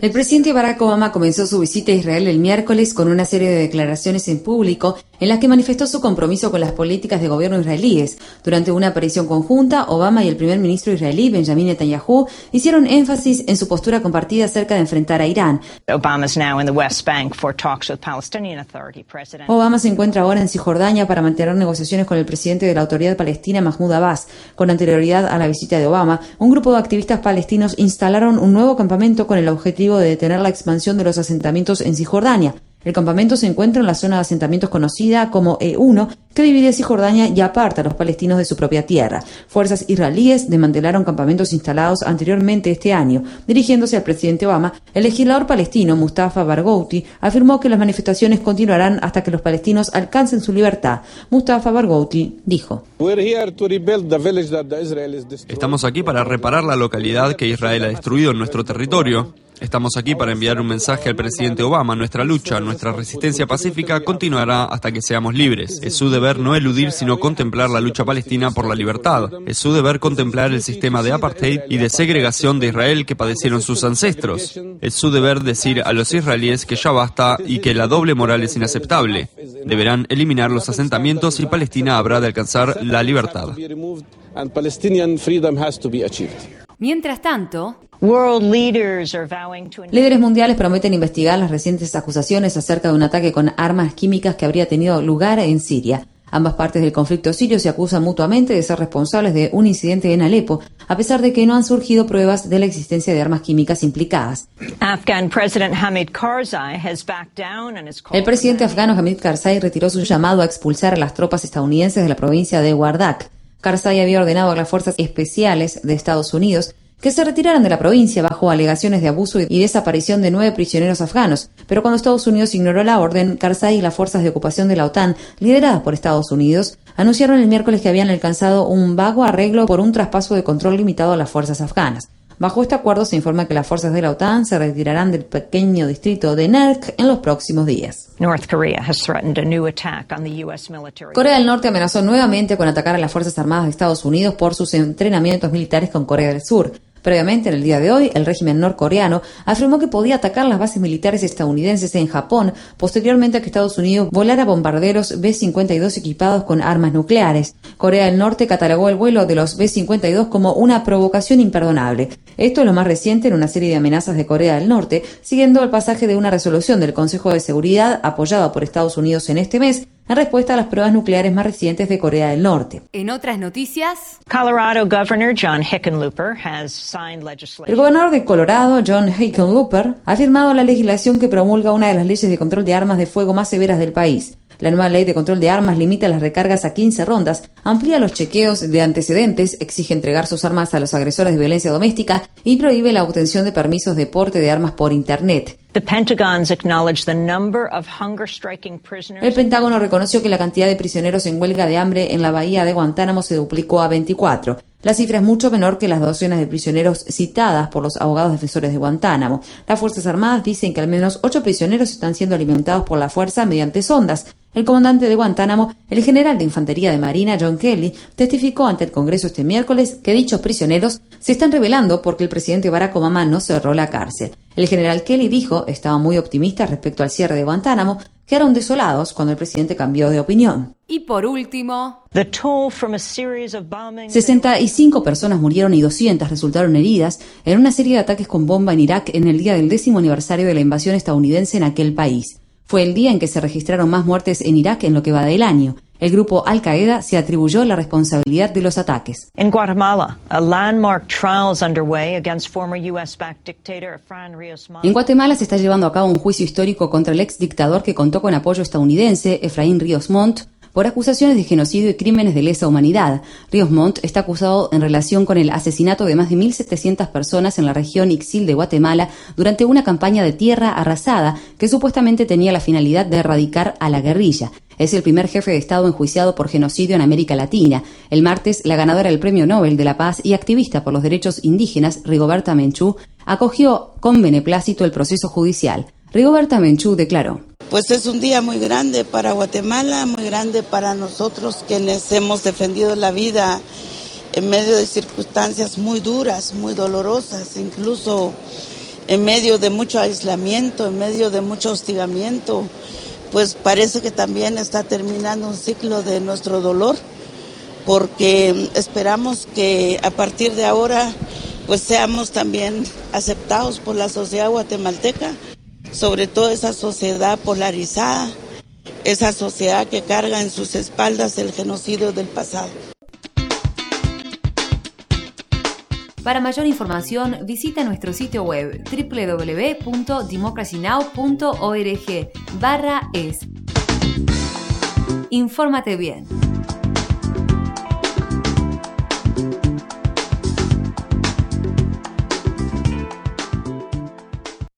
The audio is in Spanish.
El presidente Barack Obama comenzó su visita a Israel el miércoles con una serie de declaraciones en público en las que manifestó su compromiso con las políticas de gobierno israelíes. Durante una aparición conjunta, Obama y el primer ministro israelí Benjamin Netanyahu hicieron énfasis en su postura compartida acerca de enfrentar a Irán. Obama se encuentra ahora en Cisjordania para mantener negociaciones con el presidente de la autoridad palestina Mahmoud Abbas. Con anterioridad a la visita de Obama, un grupo de activistas palestinos instalaron un nuevo campamento con el objetivo de detener la expansión de los asentamientos en Cisjordania. El campamento se encuentra en la zona de asentamientos conocida como E1, que divide Cisjordania y aparta a los palestinos de su propia tierra. Fuerzas israelíes desmantelaron campamentos instalados anteriormente este año. Dirigiéndose al presidente Obama, el legislador palestino Mustafa Barghouti afirmó que las manifestaciones continuarán hasta que los palestinos alcancen su libertad. Mustafa Barghouti dijo: Estamos aquí para reparar la localidad que Israel ha destruido en nuestro territorio. Estamos aquí para enviar un mensaje al presidente Obama. Nuestra lucha, nuestra resistencia pacífica continuará hasta que seamos libres. Es su deber no eludir, sino contemplar la lucha palestina por la libertad. Es su deber contemplar el sistema de apartheid y de segregación de Israel que padecieron sus ancestros. Es su deber decir a los israelíes que ya basta y que la doble moral es inaceptable. Deberán eliminar los asentamientos y Palestina habrá de alcanzar la libertad. Mientras tanto, Líderes mundiales prometen investigar las recientes acusaciones acerca de un ataque con armas químicas que habría tenido lugar en Siria. Ambas partes del conflicto sirio se acusan mutuamente de ser responsables de un incidente en Alepo, a pesar de que no han surgido pruebas de la existencia de armas químicas implicadas. El presidente afgano Hamid Karzai retiró su llamado a expulsar a las tropas estadounidenses de la provincia de Wardak. Karzai había ordenado a las fuerzas especiales de Estados Unidos que se retiraran de la provincia bajo alegaciones de abuso y desaparición de nueve prisioneros afganos. Pero cuando Estados Unidos ignoró la orden, Karzai y las fuerzas de ocupación de la OTAN, lideradas por Estados Unidos, anunciaron el miércoles que habían alcanzado un vago arreglo por un traspaso de control limitado a las fuerzas afganas. Bajo este acuerdo se informa que las fuerzas de la OTAN se retirarán del pequeño distrito de Nerk en los próximos días. Corea del Norte amenazó nuevamente con atacar a las Fuerzas Armadas de Estados Unidos por sus entrenamientos militares con Corea del Sur. Previamente, en el día de hoy, el régimen norcoreano afirmó que podía atacar las bases militares estadounidenses en Japón, posteriormente a que Estados Unidos volara bombarderos B-52 equipados con armas nucleares. Corea del Norte catalogó el vuelo de los B-52 como una provocación imperdonable. Esto es lo más reciente en una serie de amenazas de Corea del Norte, siguiendo el pasaje de una resolución del Consejo de Seguridad apoyada por Estados Unidos en este mes, en respuesta a las pruebas nucleares más recientes de Corea del Norte. En otras noticias, el gobernador de Colorado, John Hickenlooper, ha firmado la legislación que promulga una de las leyes de control de armas de fuego más severas del país. La nueva ley de control de armas limita las recargas a 15 rondas, amplía los chequeos de antecedentes, exige entregar sus armas a los agresores de violencia doméstica y prohíbe la obtención de permisos de porte de armas por Internet. El Pentágono reconoció que la cantidad de prisioneros en huelga de hambre en la bahía de Guantánamo se duplicó a 24. La cifra es mucho menor que las docenas de prisioneros citadas por los abogados defensores de Guantánamo. Las Fuerzas Armadas dicen que al menos ocho prisioneros están siendo alimentados por la fuerza mediante sondas. El comandante de Guantánamo, el general de Infantería de Marina John Kelly, testificó ante el Congreso este miércoles que dichos prisioneros se están revelando porque el presidente Barack Obama no cerró la cárcel. El general Kelly dijo, estaba muy optimista respecto al cierre de Guantánamo, quedaron desolados cuando el presidente cambió de opinión. Y por último, 65 personas murieron y 200 resultaron heridas en una serie de ataques con bomba en Irak en el día del décimo aniversario de la invasión estadounidense en aquel país. Fue el día en que se registraron más muertes en Irak en lo que va del año. El grupo Al Qaeda se atribuyó la responsabilidad de los ataques. En Guatemala, En Guatemala se está llevando a cabo un juicio histórico contra el ex dictador que contó con apoyo estadounidense, Efraín Ríos Montt, por acusaciones de genocidio y crímenes de lesa humanidad. Ríos Montt está acusado en relación con el asesinato de más de 1.700 personas en la región Ixil de Guatemala durante una campaña de tierra arrasada que supuestamente tenía la finalidad de erradicar a la guerrilla. Es el primer jefe de Estado enjuiciado por genocidio en América Latina. El martes, la ganadora del Premio Nobel de la Paz y activista por los derechos indígenas, Rigoberta Menchú, acogió con beneplácito el proceso judicial. Rigoberta Menchú declaró. Pues es un día muy grande para Guatemala, muy grande para nosotros quienes hemos defendido la vida en medio de circunstancias muy duras, muy dolorosas, incluso en medio de mucho aislamiento, en medio de mucho hostigamiento, pues parece que también está terminando un ciclo de nuestro dolor, porque esperamos que a partir de ahora pues seamos también aceptados por la sociedad guatemalteca sobre todo esa sociedad polarizada, esa sociedad que carga en sus espaldas el genocidio del pasado. Para mayor información, visita nuestro sitio web www.democracynow.org barra es. Infórmate bien.